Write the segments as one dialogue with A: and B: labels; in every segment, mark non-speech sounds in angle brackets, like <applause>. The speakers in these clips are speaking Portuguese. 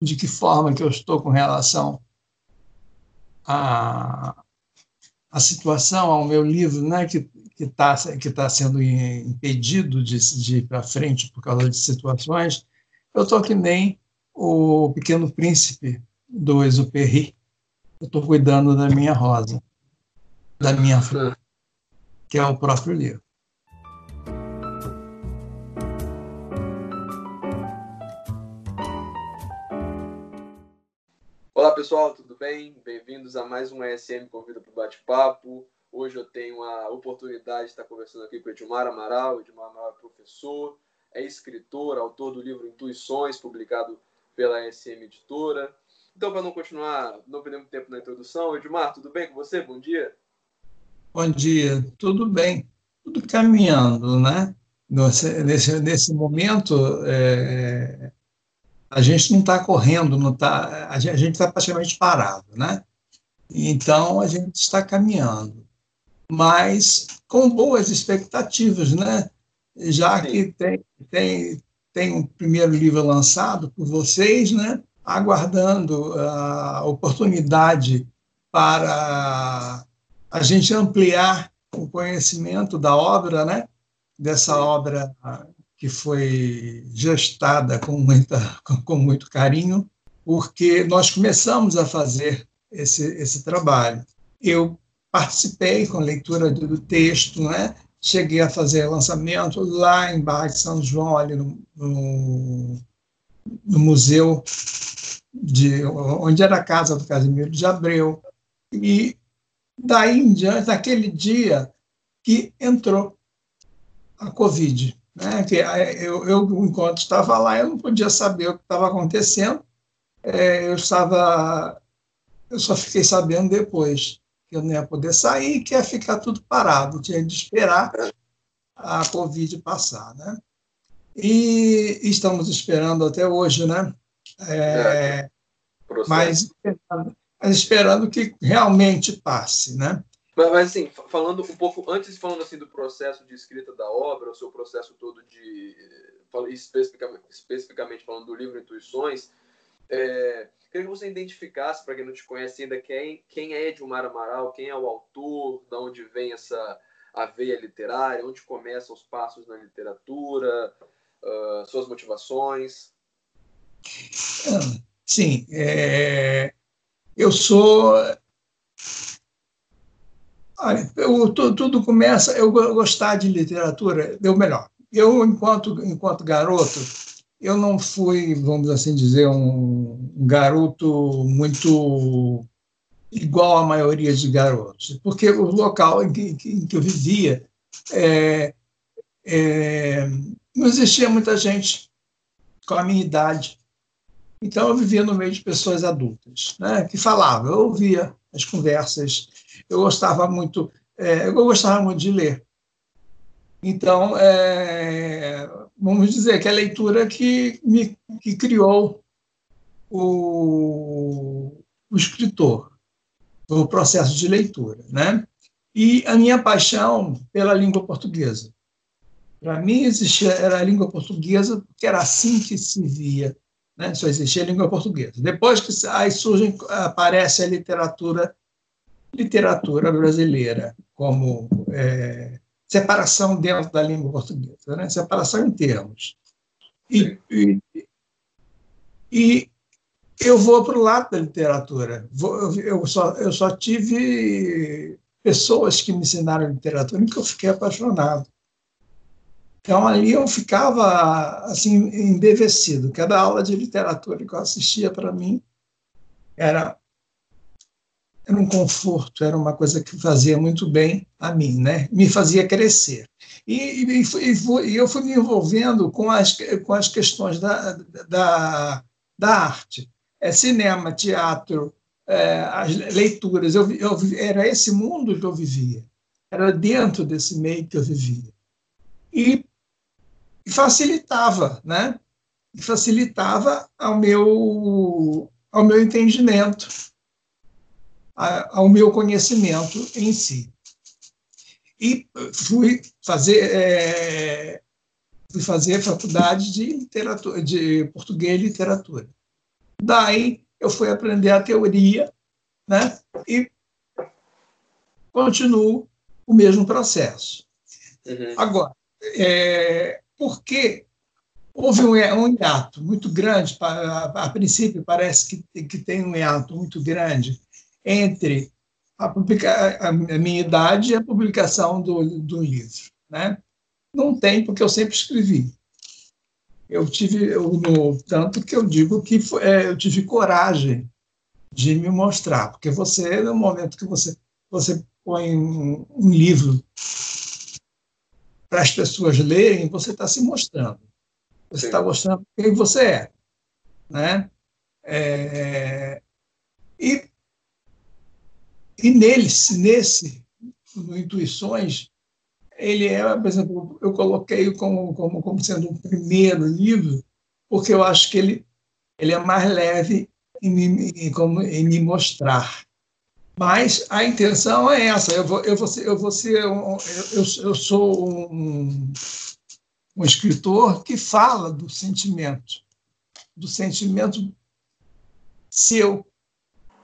A: de que forma que eu estou com relação à, à situação, ao meu livro, né, que está que tá sendo impedido de, de ir para frente por causa de situações, eu estou que nem o Pequeno Príncipe do Exupéry. Eu estou cuidando da minha rosa, da minha flor, que é o próprio livro.
B: Olá pessoal, tudo bem? Bem-vindos a mais um ESM Convida para o Bate-Papo. Hoje eu tenho a oportunidade de estar conversando aqui com o Edmar Amaral. Edmar Amaral é professor, é escritor, autor do livro Intuições, publicado pela ESM Editora. Então, para não continuar, não perder muito tempo na introdução, Edmar, tudo bem com você? Bom dia.
A: Bom dia, tudo bem, tudo caminhando, né? Nesse, nesse, nesse momento, é, a gente não está correndo, não tá, a gente está praticamente parado, né? Então a gente está caminhando, mas com boas expectativas, né? Já que tem, tem, tem um primeiro livro lançado por vocês, né? Aguardando a oportunidade para a gente ampliar o conhecimento da obra, né? Dessa obra que foi gestada com, muita, com muito carinho, porque nós começamos a fazer esse, esse trabalho. Eu participei com leitura do texto, né? cheguei a fazer lançamento lá em Barra de São João, ali no, no, no museu de onde era a casa do Casimiro de Abreu. E daí em diante, naquele dia que entrou a Covid. Né? Que é, eu, eu, enquanto estava lá, eu não podia saber o que estava acontecendo. É, eu estava, eu só fiquei sabendo depois que eu não ia poder sair, que ia ficar tudo parado, tinha de esperar a Covid passar, né? E estamos esperando até hoje, né? É, é mas, mas esperando que realmente passe, né?
B: Mas, assim, falando um pouco antes, falando assim do processo de escrita da obra, o seu processo todo de especificamente, especificamente falando do livro Intuições, é, queria que você identificasse para quem não te conhece ainda quem quem é Edmar Amaral, quem é o autor, de onde vem essa a veia literária, onde começam os passos na literatura, uh, suas motivações.
A: Sim, é, eu sou Olha, eu, tudo, tudo começa eu gostar de literatura, deu melhor. Eu, enquanto, enquanto garoto, eu não fui, vamos assim dizer, um, garoto muito igual à maioria de garotos, porque o local em que, em que eu vivia é, é, não existia muita gente com a minha idade. Então eu vivia no meio de pessoas adultas, né, que falavam, eu ouvia as conversas eu gostava muito, é, eu gostava muito de ler. Então, é, vamos dizer que é a leitura que me que criou o, o escritor, o processo de leitura, né? E a minha paixão pela língua portuguesa. Para mim existia era a língua portuguesa porque era assim que se via, né? Só existia a língua portuguesa. Depois que aí surge aparece a literatura literatura brasileira, como é, separação dentro da língua portuguesa, né? separação em termos. E, e, e eu vou para o lado da literatura. Vou, eu, só, eu só tive pessoas que me ensinaram literatura e que eu fiquei apaixonado. Então, ali eu ficava assim embevecido. Cada aula de literatura que eu assistia, para mim, era era um conforto, era uma coisa que fazia muito bem a mim, né? me fazia crescer. E, e, e, eu fui me envolvendo com as, com as questões da, da, da arte, é, cinema, teatro, é, as leituras. Eu, eu, era esse mundo que eu vivia, era dentro desse meio que eu vivia. E, e facilitava, né? E facilitava ao meu, ao meu entendimento ao meu conhecimento em si. E fui fazer, é, fui fazer faculdade de, literatura, de português e literatura. Daí eu fui aprender a teoria, né? E continuo o mesmo processo. Uhum. Agora, é, por que houve um, um hiato muito grande, a, a, princípio parece que, que tem um hiato muito grande entre a, publica, a, minha idade e a publicação do, do livro. Né? Não tem, porque eu sempre escrevi. Eu tive, eu, no, tanto que eu digo que foi, é, eu tive coragem de me mostrar, porque você, no momento que você, você põe um, um livro para as pessoas lerem, você está se mostrando. Você está mostrando quem você é. Né? É, e, e neles, nesse, no Intuições, ele é, por exemplo, eu coloquei como, como, como sendo o um primeiro livro, porque eu acho que ele, ele é mais leve em me, em, como, em me mostrar. Mas a intenção é essa. Eu vou, eu vou ser, eu vou ser um, eu, eu sou um, um escritor que fala do sentimento, do sentimento seu,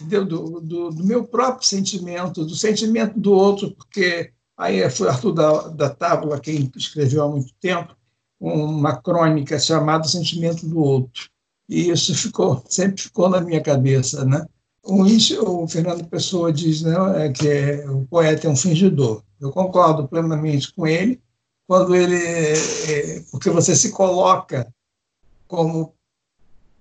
A: entendeu? Do, do, do, meu próprio sentimento, do sentimento do outro, porque aí foi Arthur da, da Tábua quem escreveu há muito tempo uma crônica chamada Sentimento do Outro. E isso ficou, sempre ficou na minha cabeça, né? O, o Fernando Pessoa diz né, é que é, o poeta é um fingidor. Eu concordo plenamente com ele, quando ele, é, porque você se coloca como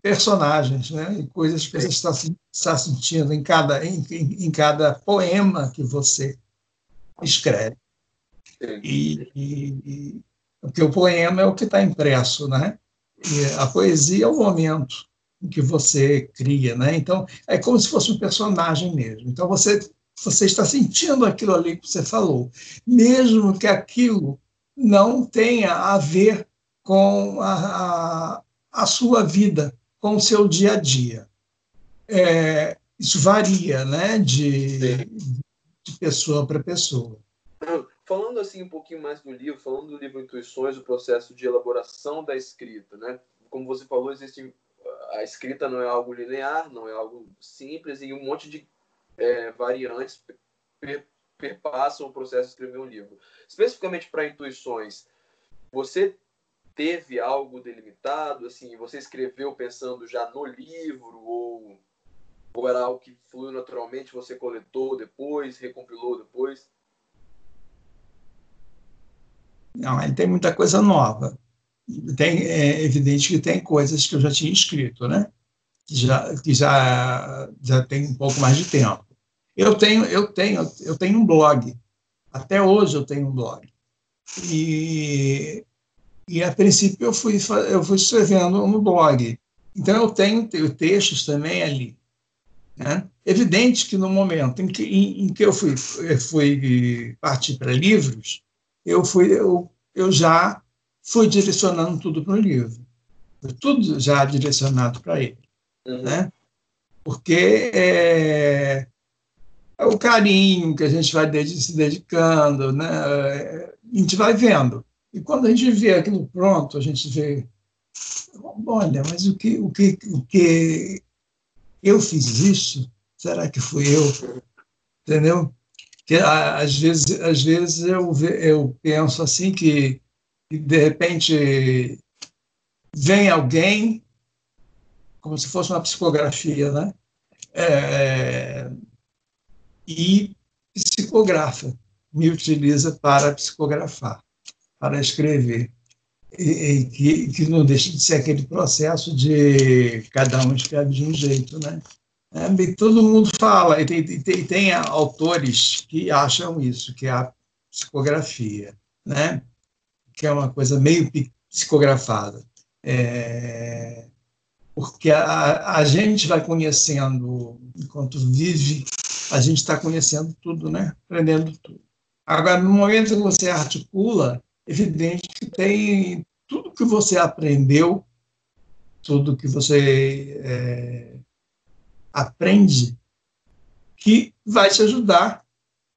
A: personagens, né, e coisas que você está, está sentindo em cada em, em, cada poema que você escreve. E, e, porque o poema é o que está impresso, né? E a poesia é o momento em que você cria, né? Então é como se fosse um personagem mesmo. Então você você está sentindo aquilo ali que você falou, mesmo que aquilo não tenha a ver com a, a, a sua vida, com o seu dia a dia. É, isso varia, né? De, de pessoa para pessoa.
B: Falando assim um pouquinho mais do livro, falando do livro Intuições, o processo de elaboração da escrita, né? Como você falou, existe a escrita não é algo linear, não é algo simples e um monte de é, variantes per, perpassam o processo de escrever um livro. Especificamente para intuições, você teve algo delimitado? Assim, você escreveu pensando já no livro ou, ou era algo que fluiu naturalmente? Você coletou depois, recompilou depois?
A: Não, ele tem muita coisa nova tem, é evidente que tem coisas que eu já tinha escrito, né? Que já, que já, já tem um pouco mais de tempo. Eu tenho, eu tenho, eu tenho um blog. Até hoje eu tenho um blog. E, e a princípio eu fui, eu fui escrevendo no blog. Então eu tenho, tenho textos também ali. Né? Evidente que no momento em que, em, em que eu fui, fui partir para livros, eu, fui, eu, eu já fui direcionando tudo para o livro. Foi tudo já direcionado para ele. Uhum. Né? Porque é, é, o carinho que a gente vai se dedicando, né? a gente vai vendo. E quando a gente vê aquilo pronto, a gente vê, olha, mas o que, o que, o que eu fiz isso? Será que fui eu? Entendeu? Que às vezes, às vezes eu, eu penso assim que de repente vem alguém, como se fosse uma psicografia, né? É, e psicografa, me utiliza para psicografar, para escrever. E, que, que, não deixa de ser aquele processo de cada um escreve de um jeito, né? É, todo mundo fala, e tem, tem, tem autores que acham isso, que é a psicografia, né? que é uma coisa meio psicografada. É, porque a, a gente vai conhecendo, enquanto vive, a gente está conhecendo tudo, né? aprendendo tudo. Agora, no momento que você articula, evidente que tem tudo que você aprendeu, tudo que você é, aprende, que vai te ajudar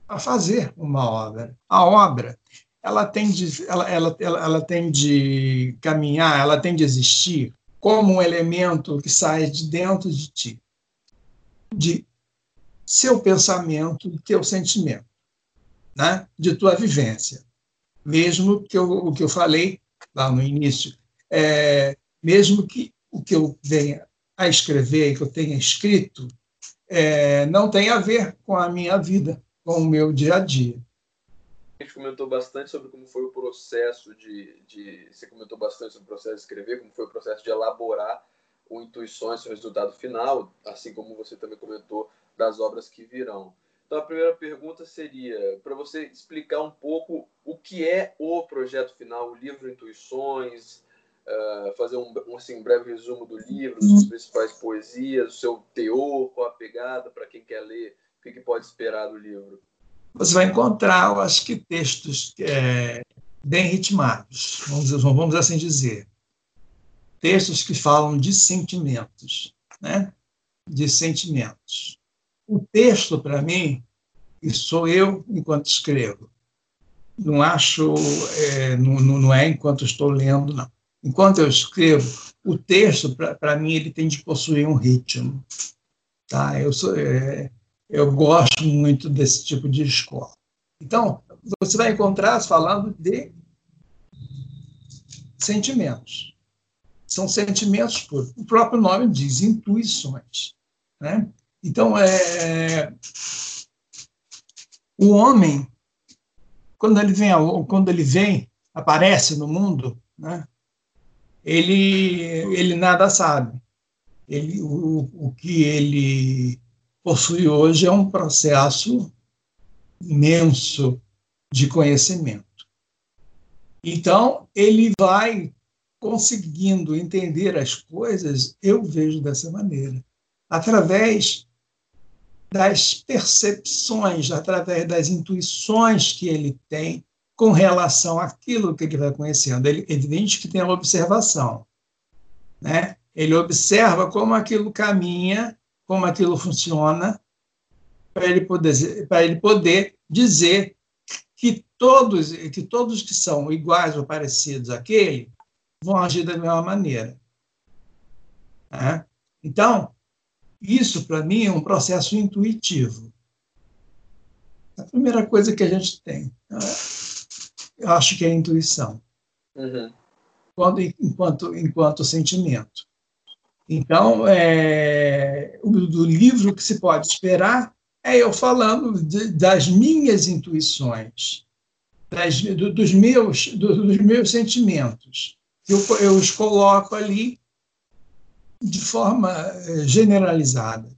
A: a fazer uma obra. A obra ela tem de, ela, ela, ela, ela tem de caminhar, ela tem de existir como um elemento que sai de dentro de ti, de seu pensamento, de teu sentimento, né? de tua vivência. Mesmo que eu, o que eu falei lá no início, é, mesmo que o que eu venha a escrever, que eu tenha escrito, é, não tenha a ver com a minha vida, com o meu dia a dia.
B: A gente comentou bastante sobre como foi o processo de, de, Você comentou bastante sobre o processo de escrever, como foi o processo de elaborar o Intuições, o resultado final, assim como você também comentou das obras que virão. Então, a primeira pergunta seria para você explicar um pouco o que é o projeto final, o livro Intuições, uh, fazer um, assim, um breve resumo do livro, das principais poesias, o seu teor, qual a pegada, para quem quer ler, o que, que, pode esperar do livro.
A: Você vai encontrar, eu acho que, textos é, bem ritmados, vamos, vamos assim dizer. Textos que falam de sentimentos, né? de sentimentos. O texto, para mim, e sou eu enquanto escrevo. Não acho, é, não, não é enquanto estou lendo, não. Enquanto eu escrevo, o texto, para mim, ele tem de possuir um ritmo. Tá? Eu, sou, é, eu gosto muito desse tipo de escola. Então, você vai encontrar falando de sentimentos. São sentimentos puros. O próprio nome diz intuições. Né? Então, é, o homem, quando ele vem, quando ele vem, aparece no mundo, né? ele, ele nada sabe. Ele, o, o que ele possui hoje é um processo imenso de conhecimento. Então, ele vai conseguindo entender as coisas, eu vejo dessa maneira, através das percepções, através das intuições que ele tem com relação àquilo que ele vai conhecendo. Ele, evidente que tem a observação. Né? Ele observa como aquilo caminha, como aquilo funciona, para ele poder, ele poder dizer que todos, que todos que são iguais ou parecidos àquele vão agir da mesma maneira. Né? Então, isso, para mim, é um processo intuitivo. A primeira coisa que a gente tem, né? eu acho que é a intuição, uhum. Quando, enquanto, enquanto sentimento. Então, é, o, do livro que se pode esperar é eu falando de, das minhas intuições, das, do, dos, meus, do, dos meus sentimentos. Eu, eu os coloco ali de forma eh, generalizada.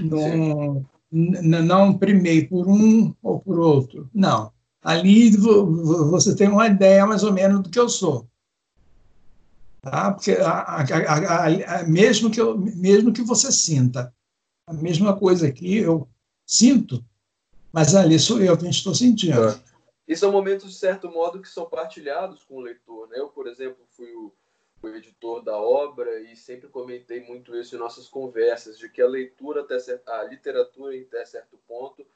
A: Não, não primei por um ou por outro. Não. Ali você tem uma ideia mais ou menos do que eu sou. Tá? Porque a, a, a, mesmo, que eu, mesmo que você sinta a mesma coisa que eu sinto, mas ali sou eu que estou sentindo. É.
B: E são momentos, de certo modo, que são partilhados com o leitor. Né? Eu, por exemplo, fui o o editor da obra e sempre comentei muito isso em nossas conversas, de que a leitura, até a literatura, até certo ponto,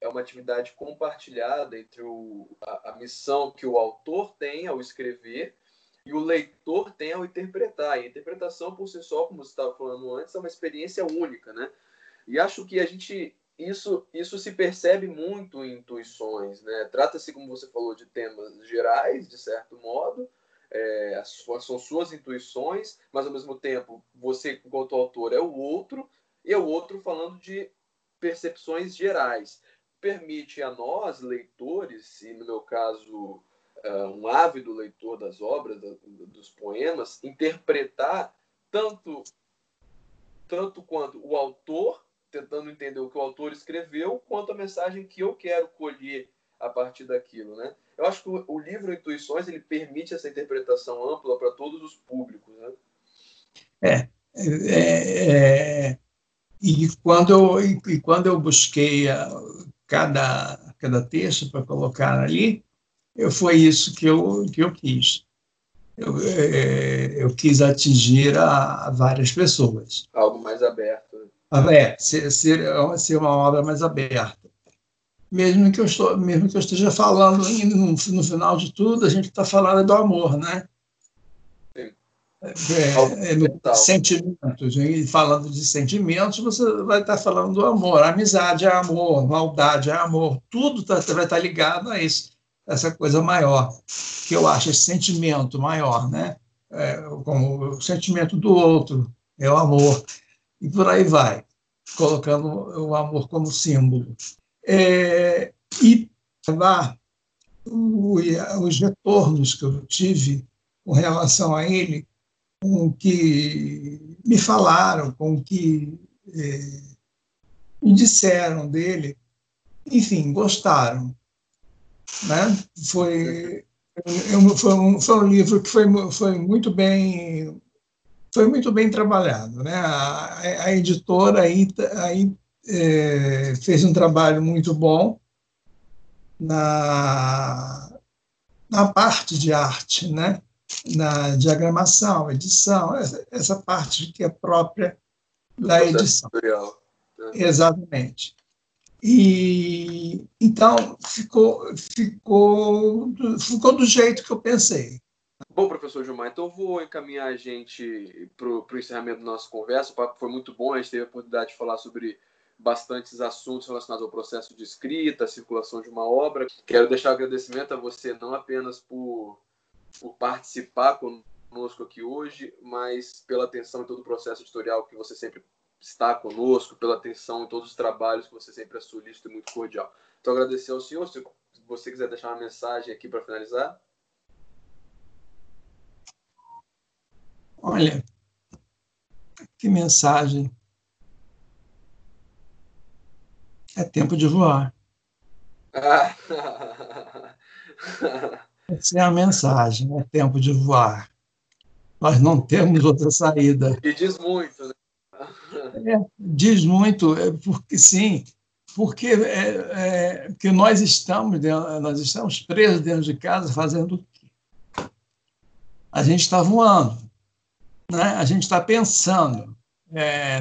B: é uma atividade compartilhada entre o, a, a, missão que o autor tem ao escrever e o leitor tem ao interpretar. E a interpretação, por si só, como você estava falando antes, é uma experiência única, né? E acho que a gente isso isso se percebe muito em intuições, né? Trata-se, como você falou, de temas gerais, de certo modo, é, são suas intuições, mas ao mesmo tempo você, enquanto autor, é o outro, e é o outro falando de percepções gerais. Permite a nós, leitores, e no meu caso, é, um ávido leitor das obras, dos poemas, interpretar tanto, tanto quanto o autor, tentando entender o que o autor escreveu, quanto a mensagem que eu quero colher a partir daquilo, né? Eu acho que o, livro Intuições ele permite essa interpretação ampla para todos os públicos, né?
A: É, é, é e quando eu e quando eu busquei a, cada cada texto para colocar ali, eu, foi isso que eu que eu quis. Eu, é, eu quis atingir a, a, várias pessoas.
B: Algo mais aberto. Né?
A: Ah, é, ser, ser, ser uma obra mais aberta mesmo que eu, estou, mesmo que eu esteja falando no, no final de tudo, a gente está falando do amor, né? é, é, sentimentos. E falando de sentimentos, você vai estar falando do amor. Amizade é amor, maldade é amor. Tudo tá, vai estar ligado a isso, essa coisa maior, que eu acho esse sentimento maior, né? É, como o sentimento do outro é o amor. E por aí vai, colocando o amor como símbolo. É, e lá, os retornos que eu tive com relação a ele com o que me falaram, com o que é, me disseram dele, enfim, gostaram. Né? Foi, eu, foi, um, foi um livro que foi, foi muito bem foi muito bem trabalhado, né? A, a editora aí, aí é, fez um trabalho muito bom na, na parte de arte, né? na diagramação, edição, essa, essa parte que é própria da edição. Exatamente. E então ficou, ficou, ficou do jeito que eu pensei.
B: Bom, professor Gilmar, então vou encaminhar a gente para o encerramento da nossa conversa. O papo foi muito bom, a gente teve a oportunidade de falar sobre bastantes assuntos relacionados ao processo de escrita, circulação de uma obra. Quero deixar um agradecimento a você não apenas por por participar conosco aqui hoje, mas pela atenção em todo o processo editorial que você sempre está conosco, pela atenção em todos os trabalhos que você sempre é solícito e muito cordial. Então, agradecer ao senhor. Se você quiser deixar uma mensagem aqui para finalizar.
A: Olha, que mensagem. É tempo de voar. Essa é a mensagem, é tempo de voar. Nós não temos outra saída.
B: E diz muito, né?
A: É, diz muito, é porque sim, porque, é, é, porque nós estamos dentro, nós estamos presos dentro de casa fazendo o quê? A gente está voando, né? a gente está pensando. É,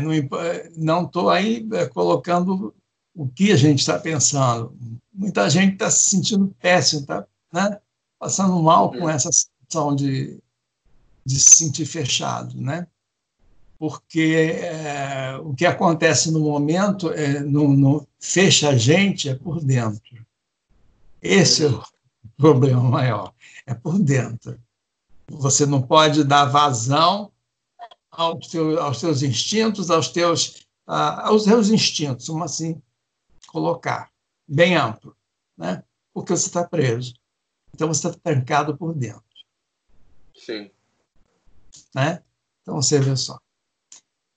A: não estou aí é, colocando o que a gente está pensando. Muita gente está se sentindo péssimo, tá, né? passando mal com essa situação de, de se sentir fechado, né? Porque é, o que acontece no momento é, no, no, fecha a gente é por dentro. Esse é o <laughs> problema maior, é por dentro. Você não pode dar vazão aos, teus, aos seus instintos, aos teus, aos seus instintos, como assim colocar, bem amplo, né? porque você está preso. Então você está trancado por dentro.
B: Sim.
A: Né? Então você vê só.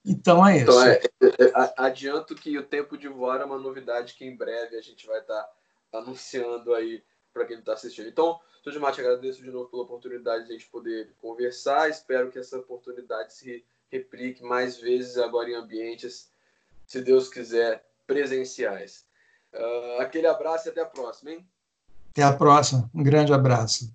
A: Então é então,
B: isso. Então, é, é, adianto que o tempo de voar é uma novidade que em breve a gente vai estar tá anunciando aí para quem está assistindo. Então, Sr. Gilmar, te agradeço de novo pela oportunidade de a gente poder conversar. Espero que essa oportunidade se replique mais vezes agora em ambientes, se Deus quiser, presenciais. Uh, aquele abraço e até a próxima, hein?
A: Até a próxima. Um grande abraço.